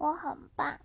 我很棒。